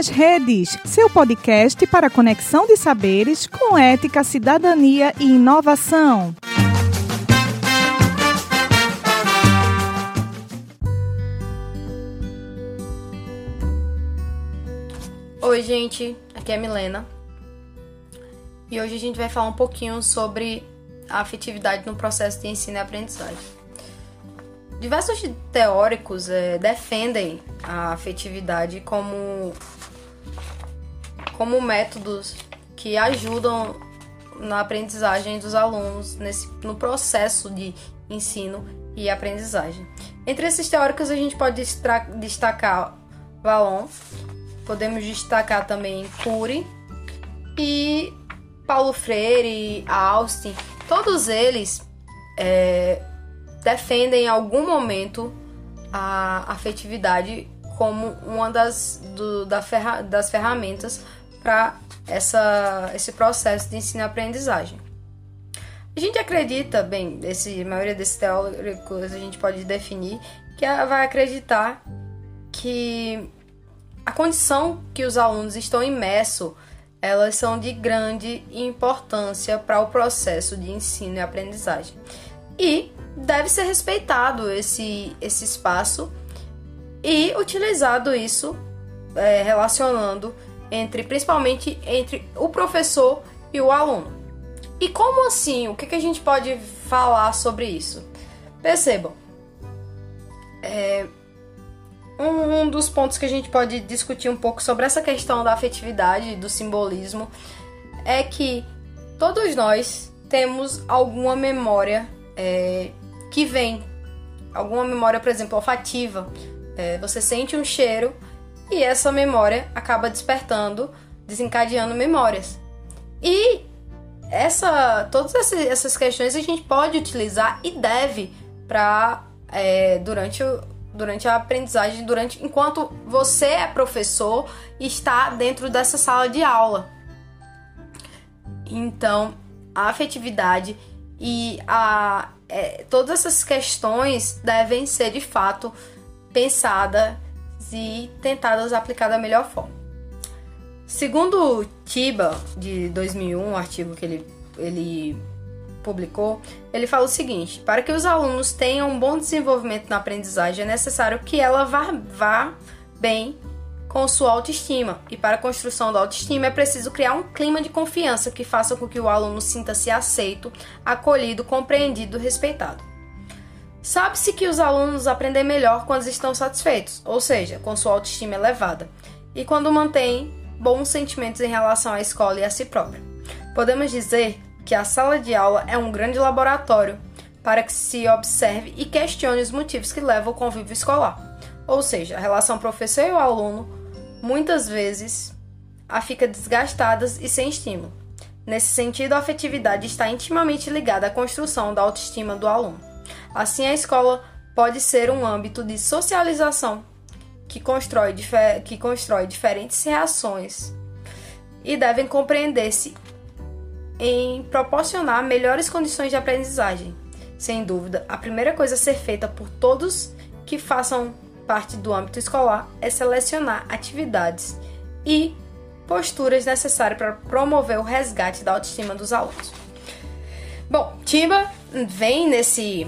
nas Redes, seu podcast para conexão de saberes com ética, cidadania e inovação. Oi, gente, aqui é a Milena. E hoje a gente vai falar um pouquinho sobre a afetividade no processo de ensino e aprendizagem. Diversos teóricos é, defendem a afetividade como, como métodos que ajudam na aprendizagem dos alunos nesse, no processo de ensino e aprendizagem. Entre esses teóricos a gente pode destacar Valon, podemos destacar também Cury e Paulo Freire, Austin, todos eles é, defendem em algum momento a afetividade como uma das, do, da ferra, das ferramentas para esse processo de ensino-aprendizagem. A gente acredita, bem, esse, a maioria desses teóricos a gente pode definir, que vai acreditar que a condição que os alunos estão imersos, elas são de grande importância para o processo de ensino e aprendizagem. E deve ser respeitado esse, esse espaço e utilizado isso é, relacionando entre principalmente entre o professor e o aluno. E como assim? O que, que a gente pode falar sobre isso? Percebam, é, um, um dos pontos que a gente pode discutir um pouco sobre essa questão da afetividade, do simbolismo, é que todos nós temos alguma memória é, que vem, alguma memória, por exemplo, olfativa. É, você sente um cheiro e essa memória acaba despertando, desencadeando memórias. E essa, todas essas questões a gente pode utilizar e deve para é, durante durante a aprendizagem, durante enquanto você é professor e está dentro dessa sala de aula. Então, a afetividade e a, é, todas essas questões devem ser de fato pensadas e tentadas aplicar da melhor forma. Segundo Tiba, de 2001, um artigo que ele, ele publicou, ele fala o seguinte: para que os alunos tenham um bom desenvolvimento na aprendizagem, é necessário que ela vá, vá bem com sua autoestima. E para a construção da autoestima é preciso criar um clima de confiança que faça com que o aluno sinta-se aceito, acolhido, compreendido, respeitado. Sabe-se que os alunos aprendem melhor quando estão satisfeitos, ou seja, com sua autoestima elevada, e quando mantêm bons sentimentos em relação à escola e a si próprio. Podemos dizer que a sala de aula é um grande laboratório para que se observe e questione os motivos que levam ao convívio escolar. Ou seja, a relação professor e aluno muitas vezes a fica desgastada e sem estímulo. Nesse sentido, a afetividade está intimamente ligada à construção da autoestima do aluno. Assim, a escola pode ser um âmbito de socialização que constrói, que constrói diferentes reações e devem compreender-se em proporcionar melhores condições de aprendizagem. Sem dúvida, a primeira coisa a ser feita por todos que façam parte do âmbito escolar é selecionar atividades e posturas necessárias para promover o resgate da autoestima dos alunos. Bom, Timba vem nesse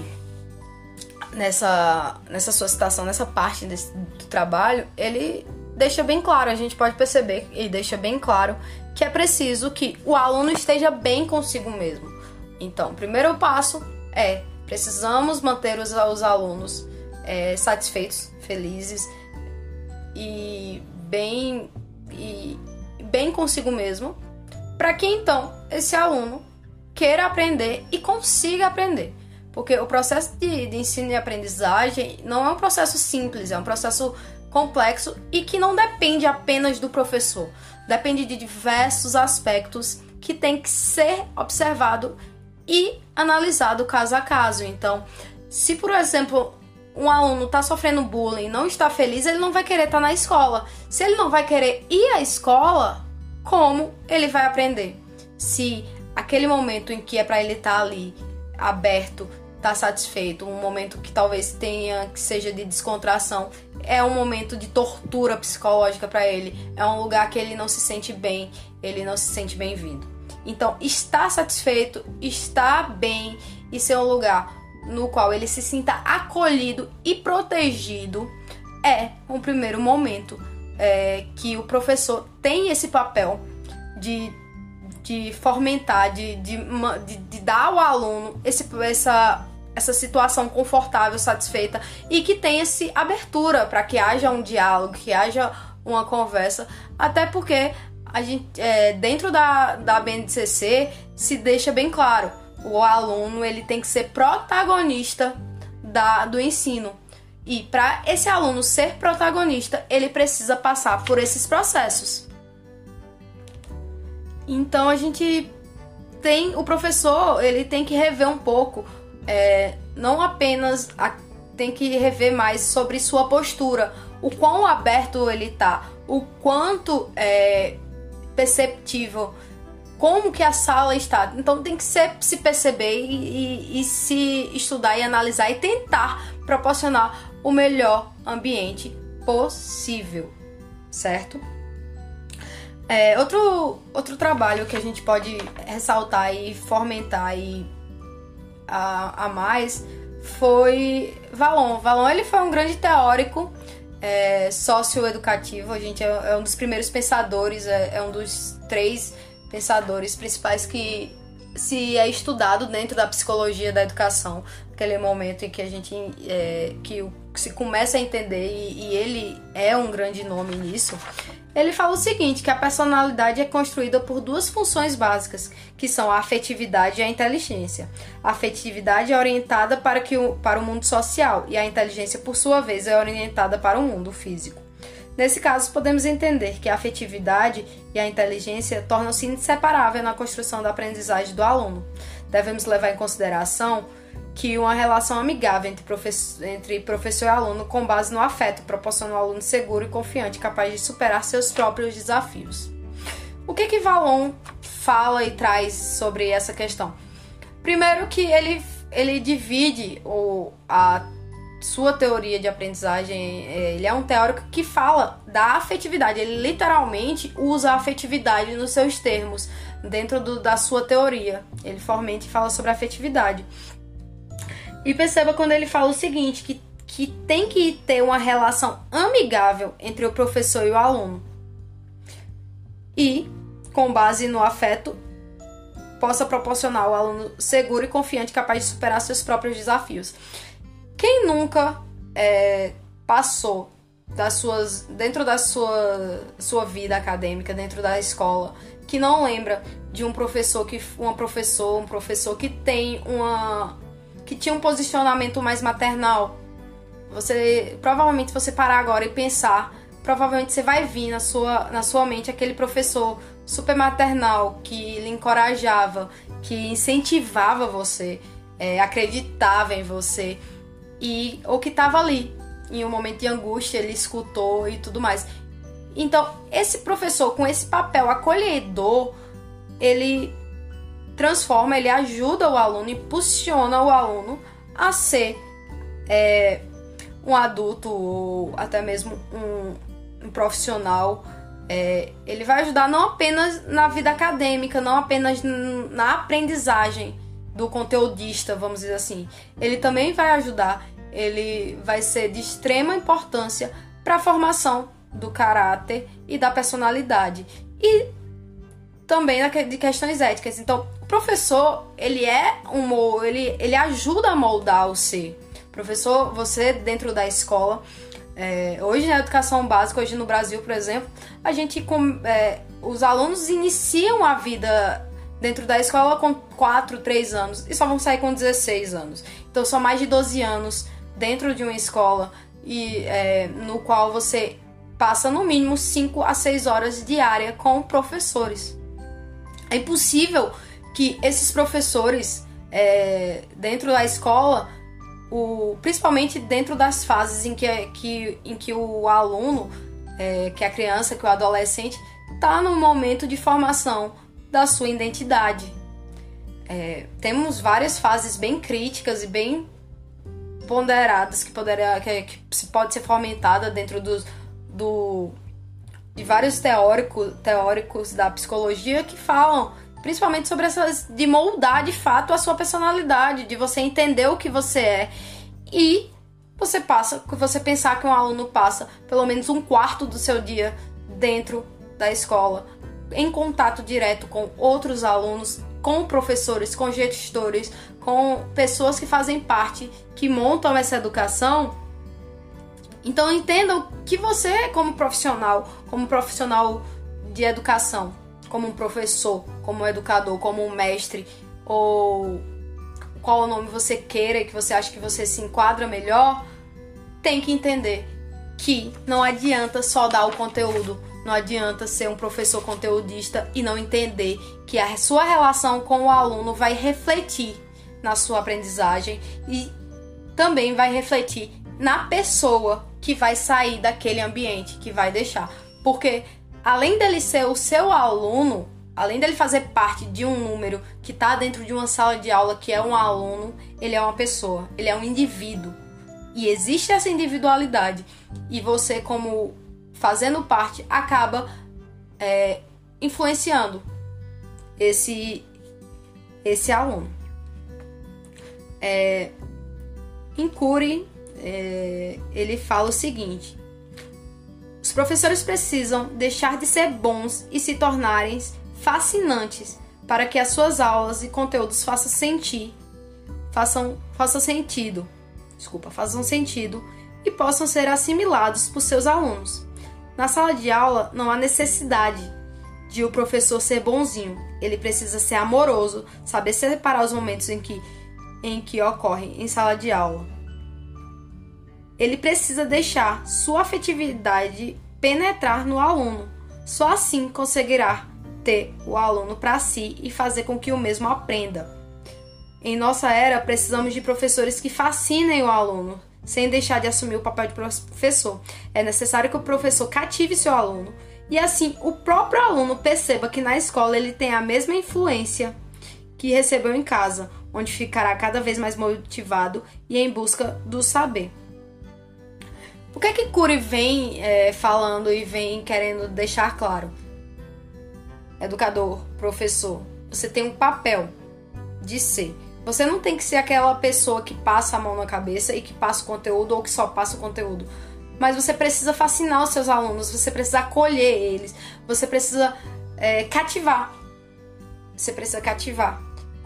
nessa nessa sua citação, nessa parte desse, do trabalho, ele deixa bem claro, a gente pode perceber e deixa bem claro que é preciso que o aluno esteja bem consigo mesmo. Então, o primeiro passo é precisamos manter os, os alunos é, satisfeitos, felizes e bem e bem consigo mesmo, para que então esse aluno queira aprender e consiga aprender. Porque o processo de, de ensino e aprendizagem não é um processo simples, é um processo complexo e que não depende apenas do professor. Depende de diversos aspectos que tem que ser observado e analisado caso a caso. Então, se por exemplo um aluno está sofrendo bullying, não está feliz, ele não vai querer estar tá na escola. Se ele não vai querer ir à escola, como ele vai aprender? Se aquele momento em que é para ele estar tá ali aberto tá satisfeito, um momento que talvez tenha que seja de descontração, é um momento de tortura psicológica para ele, é um lugar que ele não se sente bem, ele não se sente bem-vindo. Então, estar satisfeito, estar bem e ser um lugar no qual ele se sinta acolhido e protegido é um primeiro momento é, que o professor tem esse papel de, de fomentar, de, de, de, de dar ao aluno esse, essa, essa situação confortável, satisfeita e que tenha esse abertura para que haja um diálogo, que haja uma conversa, até porque a gente, é, dentro da, da BNCC se deixa bem claro, o aluno ele tem que ser protagonista da, do ensino. E para esse aluno ser protagonista, ele precisa passar por esses processos. Então a gente tem o professor, ele tem que rever um pouco, é, não apenas a, tem que rever mais sobre sua postura, o quão aberto ele tá, o quanto é perceptível como que a sala está. Então tem que ser, se perceber e, e, e se estudar e analisar e tentar proporcionar o melhor ambiente possível, certo? É, outro, outro trabalho que a gente pode ressaltar e fomentar e a, a mais foi Valon. Valon ele foi um grande teórico é, socioeducativo, a gente é, é, um dos primeiros pensadores, é, é um dos três pensadores principais que se é estudado dentro da psicologia da educação, aquele momento em que a gente é, que se começa a entender e, e, ele é um grande nome nisso. Ele fala o seguinte, que a personalidade é construída por duas funções básicas, que são a afetividade e a inteligência. A afetividade é orientada para, que o, para o mundo social e a inteligência, por sua vez, é orientada para o mundo físico. Nesse caso, podemos entender que a afetividade e a inteligência tornam-se inseparáveis na construção da aprendizagem do aluno. Devemos levar em consideração que uma relação amigável entre, professor, entre professor e aluno com base no afeto proporciona um aluno seguro e confiante, capaz de superar seus próprios desafios. O que que Valon fala e traz sobre essa questão? Primeiro que ele, ele divide o, a sua teoria de aprendizagem, é, ele é um teórico que fala da afetividade, ele literalmente usa a afetividade nos seus termos, dentro do, da sua teoria. Ele formalmente fala sobre afetividade. E perceba quando ele fala o seguinte, que, que tem que ter uma relação amigável entre o professor e o aluno. E, com base no afeto, possa proporcionar ao aluno seguro e confiante, capaz de superar seus próprios desafios. Quem nunca é, passou das suas dentro da sua sua vida acadêmica, dentro da escola, que não lembra de um professor que uma professor, um professor que tem uma que tinha um posicionamento mais maternal. Você provavelmente você parar agora e pensar, provavelmente você vai vir na sua na sua mente aquele professor super maternal que lhe encorajava, que incentivava você, é, acreditava em você e ou que estava ali em um momento de angústia, ele escutou e tudo mais. Então, esse professor com esse papel acolhedor, ele transforma, ele ajuda o aluno, impulsiona o aluno a ser é, um adulto ou até mesmo um, um profissional. É, ele vai ajudar não apenas na vida acadêmica, não apenas na aprendizagem do conteudista, vamos dizer assim. Ele também vai ajudar ele vai ser de extrema importância para a formação do caráter e da personalidade e também de questões éticas. Então, o professor, ele é um ele, ele ajuda a moldar o ser. Professor, você dentro da escola, é, hoje na educação básica, hoje no Brasil, por exemplo, a gente com, é, os alunos iniciam a vida dentro da escola com 4, 3 anos e só vão sair com 16 anos. Então são mais de 12 anos dentro de uma escola e é, no qual você passa no mínimo 5 a 6 horas diária com professores. É impossível que esses professores é, dentro da escola, o, principalmente dentro das fases em que, que, em que o aluno, é, que a criança, que o adolescente, está no momento de formação da sua identidade. é, temos várias fases bem críticas e bem ponderadas que, poderia, que, que pode ser fomentada dentro dos, do, de vários teóricos, teóricos da psicologia que falam principalmente sobre essas de moldar de fato a sua personalidade, de você entender o que você é e você passa, você pensar que um aluno passa pelo menos um quarto do seu dia dentro da escola, em contato direto com outros alunos, com professores, com gestores, com pessoas que fazem parte, que montam essa educação. Então entendam que você, como profissional, como profissional de educação, como um professor, como um educador, como um mestre, ou qual o nome você queira e que você acha que você se enquadra melhor, tem que entender que não adianta só dar o conteúdo, não adianta ser um professor conteudista e não entender que a sua relação com o aluno vai refletir na sua aprendizagem e também vai refletir na pessoa que vai sair daquele ambiente, que vai deixar. Porque além dele ser o seu aluno, além dele fazer parte de um número que está dentro de uma sala de aula que é um aluno, ele é uma pessoa, ele é um indivíduo. E existe essa individualidade. E você, como fazendo parte, acaba é, influenciando esse, esse aluno. É, em Cury, é, ele fala o seguinte: os professores precisam deixar de ser bons e se tornarem fascinantes para que as suas aulas e conteúdos façam sentir, façam, façam sentido, desculpa, façam sentido e possam ser assimilados por seus alunos. Na sala de aula não há necessidade de o professor ser bonzinho. Ele precisa ser amoroso, saber separar os momentos em que em que ocorrem em sala de aula ele precisa deixar sua afetividade penetrar no aluno. Só assim conseguirá ter o aluno para si e fazer com que o mesmo aprenda. Em nossa era, precisamos de professores que fascinem o aluno, sem deixar de assumir o papel de professor. É necessário que o professor cative seu aluno e assim o próprio aluno perceba que na escola ele tem a mesma influência que recebeu em casa, onde ficará cada vez mais motivado e em busca do saber. O que é que Cury vem é, falando e vem querendo deixar claro? Educador, professor, você tem um papel de ser. Você não tem que ser aquela pessoa que passa a mão na cabeça e que passa o conteúdo ou que só passa o conteúdo. Mas você precisa fascinar os seus alunos, você precisa acolher eles, você precisa é, cativar. Você precisa cativar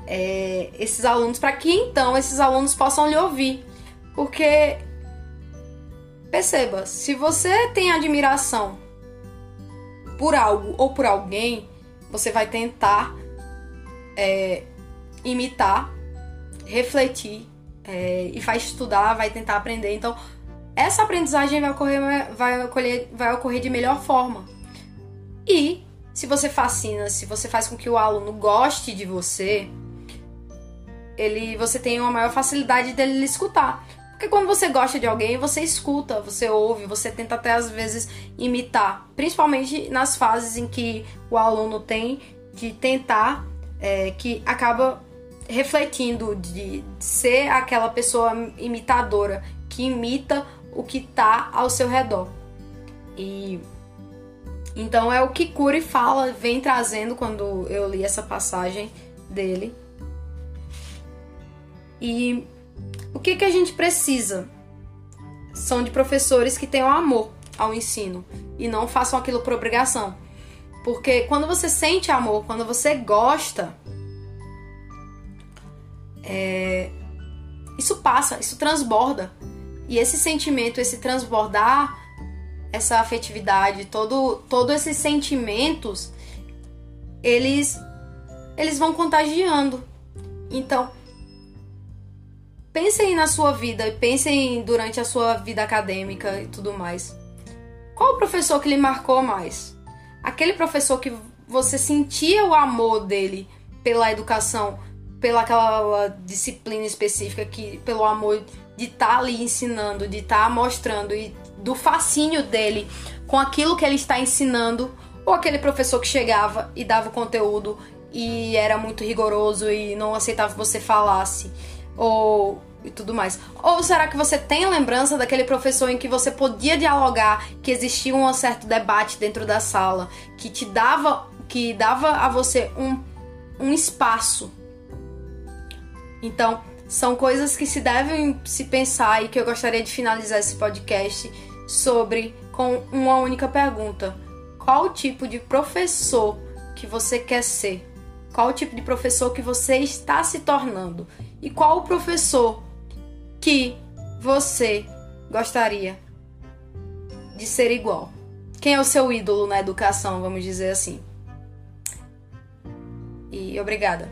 é, esses alunos para que então esses alunos possam lhe ouvir. Porque Perceba, se você tem admiração por algo ou por alguém, você vai tentar é, imitar, refletir é, e vai estudar, vai tentar aprender. Então, essa aprendizagem vai ocorrer, vai, ocorrer, vai ocorrer de melhor forma. E se você fascina, se você faz com que o aluno goste de você, ele, você tem uma maior facilidade dele escutar. Porque quando você gosta de alguém, você escuta, você ouve, você tenta até às vezes imitar. Principalmente nas fases em que o aluno tem de tentar, é, que acaba refletindo de ser aquela pessoa imitadora que imita o que está ao seu redor. E então é o que Cury fala, vem trazendo quando eu li essa passagem dele. E o que, que a gente precisa? São de professores que tenham amor ao ensino e não façam aquilo por obrigação. Porque quando você sente amor, quando você gosta, é... isso passa, isso transborda. E esse sentimento, esse transbordar, essa afetividade, todo, todos esses sentimentos, eles, eles vão contagiando. Então, Pensem na sua vida, pensem durante a sua vida acadêmica e tudo mais. Qual o professor que lhe marcou mais? Aquele professor que você sentia o amor dele pela educação, pela aquela disciplina específica que pelo amor de estar tá ali ensinando, de estar tá mostrando e do fascínio dele com aquilo que ele está ensinando, ou aquele professor que chegava e dava o conteúdo e era muito rigoroso e não aceitava que você falasse? Ou e tudo mais. Ou será que você tem lembrança daquele professor em que você podia dialogar, que existia um certo debate dentro da sala, que te dava, que dava a você um, um espaço? Então, são coisas que se devem se pensar e que eu gostaria de finalizar esse podcast sobre com uma única pergunta: qual tipo de professor que você quer ser? Qual tipo de professor que você está se tornando? E qual o professor que você gostaria de ser igual? Quem é o seu ídolo na educação, vamos dizer assim? E obrigada.